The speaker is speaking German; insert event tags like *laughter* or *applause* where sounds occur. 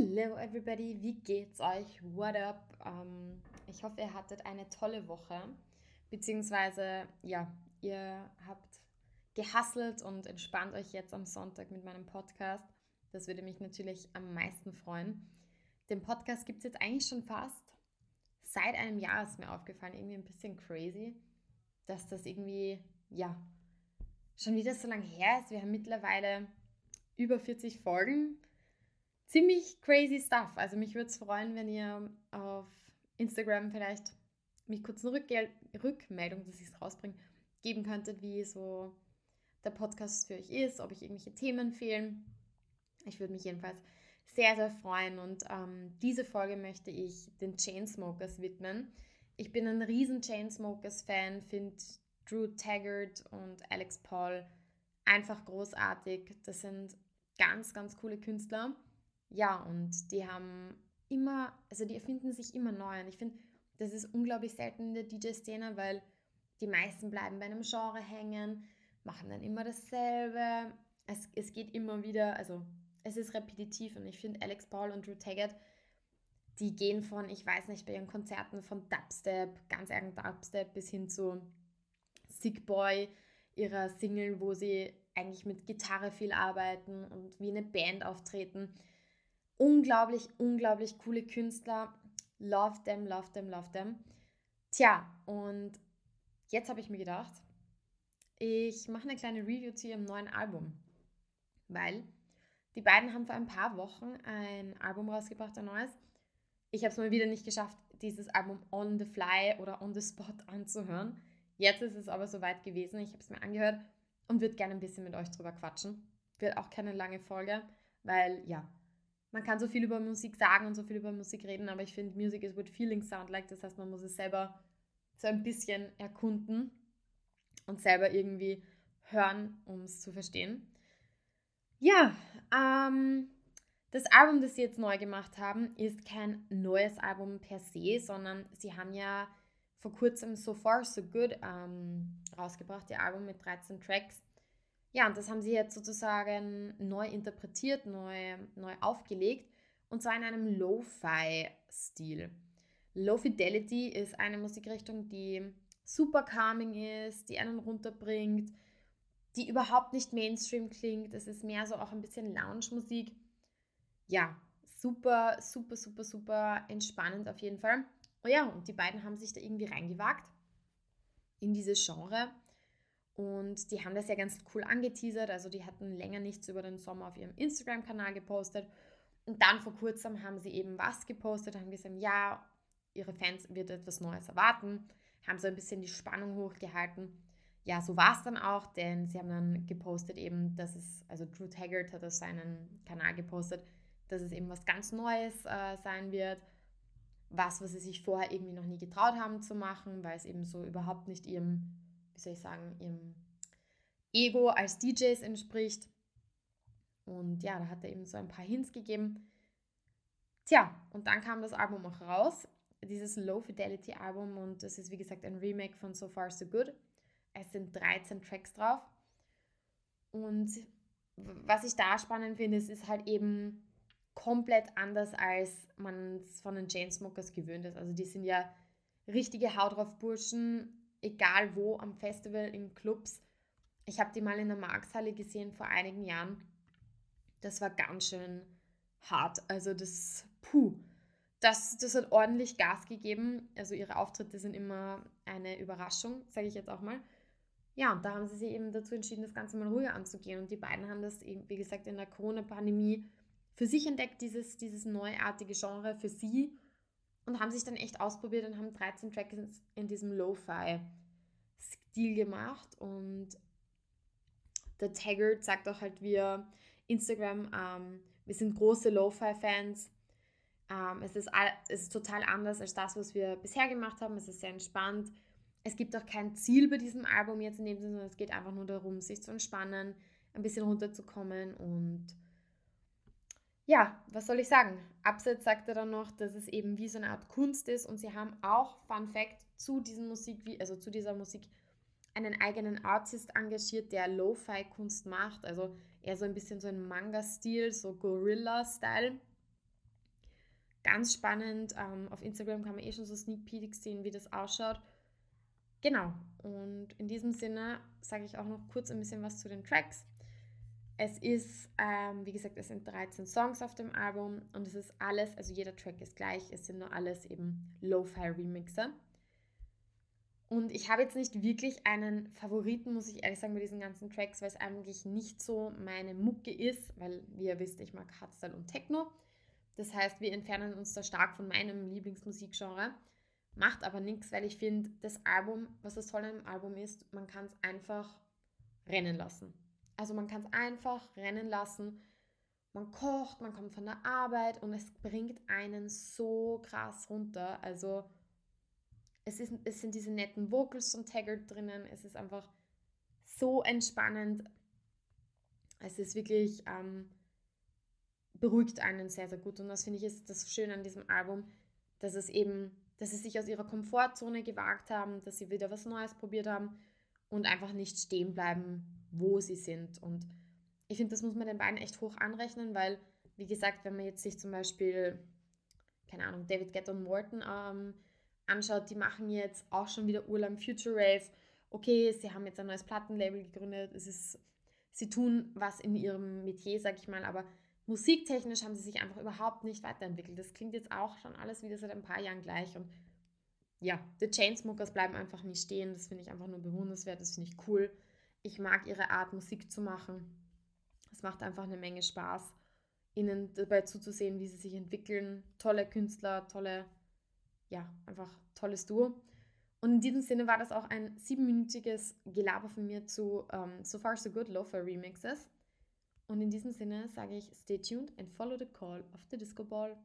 Hello everybody, wie geht's euch? What up? Ähm, ich hoffe, ihr hattet eine tolle Woche, beziehungsweise ja, ihr habt gehasselt und entspannt euch jetzt am Sonntag mit meinem Podcast. Das würde mich natürlich am meisten freuen. Den Podcast gibt es jetzt eigentlich schon fast seit einem Jahr, ist mir aufgefallen, irgendwie ein bisschen crazy, dass das irgendwie, ja, schon wieder so lange her ist. Wir haben mittlerweile über 40 Folgen ziemlich crazy stuff. Also mich würde es freuen, wenn ihr auf Instagram vielleicht mich kurz eine Rückgel Rückmeldung, dass ich es rausbringe, geben könntet, wie so der Podcast für euch ist, ob ich irgendwelche Themen fehlen. Ich würde mich jedenfalls sehr, sehr freuen. Und ähm, diese Folge möchte ich den Chainsmokers widmen. Ich bin ein riesen Chainsmokers-Fan, finde Drew Taggart und Alex Paul einfach großartig. Das sind ganz, ganz coole Künstler. Ja, und die haben immer, also die erfinden sich immer neu. Und ich finde, das ist unglaublich selten in der DJ-Szene, weil die meisten bleiben bei einem Genre hängen, machen dann immer dasselbe. Es, es geht immer wieder, also es ist repetitiv und ich finde Alex Paul und Drew Taggart, die gehen von, ich weiß nicht, bei ihren Konzerten von Dubstep, ganz argen Dubstep bis hin zu Sick Boy, ihrer Single, wo sie eigentlich mit Gitarre viel arbeiten und wie eine Band auftreten unglaublich, unglaublich coole Künstler. Love them, love them, love them. Tja, und jetzt habe ich mir gedacht, ich mache eine kleine Review zu ihrem neuen Album. Weil die beiden haben vor ein paar Wochen ein Album rausgebracht, ein neues. Ich habe es mal wieder nicht geschafft, dieses Album on the fly oder on the spot *laughs* anzuhören. Jetzt ist es aber soweit gewesen. Ich habe es mir angehört und würde gerne ein bisschen mit euch drüber quatschen. Wird auch keine lange Folge, weil ja, man kann so viel über Musik sagen und so viel über Musik reden, aber ich finde, Music is what feelings sound like. Das heißt, man muss es selber so ein bisschen erkunden und selber irgendwie hören, um es zu verstehen. Ja, ähm, das Album, das sie jetzt neu gemacht haben, ist kein neues Album per se, sondern sie haben ja vor kurzem So Far So Good ähm, rausgebracht, ihr Album mit 13 Tracks. Ja, und das haben sie jetzt sozusagen neu interpretiert, neu, neu aufgelegt und zwar in einem Lo-Fi-Stil. Low Fidelity ist eine Musikrichtung, die super calming ist, die einen runterbringt, die überhaupt nicht Mainstream klingt. Es ist mehr so auch ein bisschen Lounge-Musik. Ja, super, super, super, super entspannend auf jeden Fall. Oh ja, und die beiden haben sich da irgendwie reingewagt in dieses Genre. Und die haben das ja ganz cool angeteasert. Also die hatten länger nichts über den Sommer auf ihrem Instagram-Kanal gepostet. Und dann vor kurzem haben sie eben was gepostet, haben gesagt, ja, ihre Fans wird etwas Neues erwarten, haben so ein bisschen die Spannung hochgehalten. Ja, so war es dann auch, denn sie haben dann gepostet eben, dass es, also Drew Taggart hat auf seinen Kanal gepostet, dass es eben was ganz Neues äh, sein wird. Was, was sie sich vorher irgendwie noch nie getraut haben zu machen, weil es eben so überhaupt nicht ihrem wie soll ich sagen, ihrem Ego als DJs entspricht. Und ja, da hat er eben so ein paar Hints gegeben. Tja, und dann kam das Album auch raus, dieses Low Fidelity Album und das ist wie gesagt ein Remake von So Far So Good. Es sind 13 Tracks drauf. Und was ich da spannend finde, es ist halt eben komplett anders, als man es von den Chainsmokers gewöhnt ist. Also die sind ja richtige Haut drauf Burschen, egal wo, am Festival, in Clubs. Ich habe die mal in der Markshalle gesehen vor einigen Jahren. Das war ganz schön hart. Also das, puh, das, das hat ordentlich Gas gegeben. Also ihre Auftritte sind immer eine Überraschung, sage ich jetzt auch mal. Ja, und da haben sie sich eben dazu entschieden, das Ganze mal ruhiger anzugehen. Und die beiden haben das eben, wie gesagt, in der Corona-Pandemie für sich entdeckt, dieses, dieses neuartige Genre für sie und haben sich dann echt ausprobiert und haben 13 Tracks in diesem Lo-Fi-Stil gemacht. Und der Taggart sagt auch halt, wir Instagram, ähm, wir sind große Lo-Fi-Fans. Ähm, es, ist es ist total anders als das, was wir bisher gemacht haben. Es ist sehr entspannt. Es gibt auch kein Ziel bei diesem Album jetzt in dem Sinne, sondern es geht einfach nur darum, sich zu entspannen, ein bisschen runterzukommen und ja, was soll ich sagen? Abseits sagt er dann noch, dass es eben wie so eine Art Kunst ist und sie haben auch, Fun Fact, zu diesem Musik, also zu dieser Musik einen eigenen Artist engagiert, der Lo-Fi-Kunst macht, also eher so ein bisschen so ein Manga-Stil, so Gorilla-Style. Ganz spannend. Ähm, auf Instagram kann man eh schon so Sneak Peeks sehen, wie das ausschaut. Genau. Und in diesem Sinne sage ich auch noch kurz ein bisschen was zu den Tracks. Es ist, ähm, wie gesagt, es sind 13 Songs auf dem Album und es ist alles, also jeder Track ist gleich, es sind nur alles eben Lo-Fi-Remixer. Und ich habe jetzt nicht wirklich einen Favoriten, muss ich ehrlich sagen, bei diesen ganzen Tracks, weil es eigentlich nicht so meine Mucke ist, weil, wie ihr wisst, ich mag Hardstyle und Techno. Das heißt, wir entfernen uns da stark von meinem Lieblingsmusikgenre. Macht aber nichts, weil ich finde, das Album, was das Tolle am Album ist, man kann es einfach rennen lassen. Also man kann es einfach rennen lassen. Man kocht, man kommt von der Arbeit und es bringt einen so krass runter. Also es, ist, es sind diese netten Vocals von Taggart drinnen. Es ist einfach so entspannend. Es ist wirklich, ähm, beruhigt einen sehr, sehr gut. Und das finde ich ist das Schöne an diesem Album, dass es eben, dass sie sich aus ihrer Komfortzone gewagt haben, dass sie wieder was Neues probiert haben und einfach nicht stehen bleiben, wo sie sind. Und ich finde, das muss man den beiden echt hoch anrechnen, weil, wie gesagt, wenn man jetzt sich zum Beispiel, keine Ahnung, David Guetta und Morton ähm, anschaut, die machen jetzt auch schon wieder Urlaub Future Rave. Okay, sie haben jetzt ein neues Plattenlabel gegründet. Es ist, sie tun was in ihrem Metier, sag ich mal, aber musiktechnisch haben sie sich einfach überhaupt nicht weiterentwickelt. Das klingt jetzt auch schon alles wieder seit ein paar Jahren gleich und ja, die Chainsmokers bleiben einfach nie stehen. Das finde ich einfach nur bewundernswert, das finde ich cool. Ich mag ihre Art, Musik zu machen. Es macht einfach eine Menge Spaß, ihnen dabei zuzusehen, wie sie sich entwickeln. Tolle Künstler, tolle ja, einfach tolles Duo. Und in diesem Sinne war das auch ein siebenminütiges Gelaber von mir zu um, ähm, So Far So Good Loafer Remixes. Und in diesem Sinne sage ich, stay tuned and follow the call of the Disco Ball.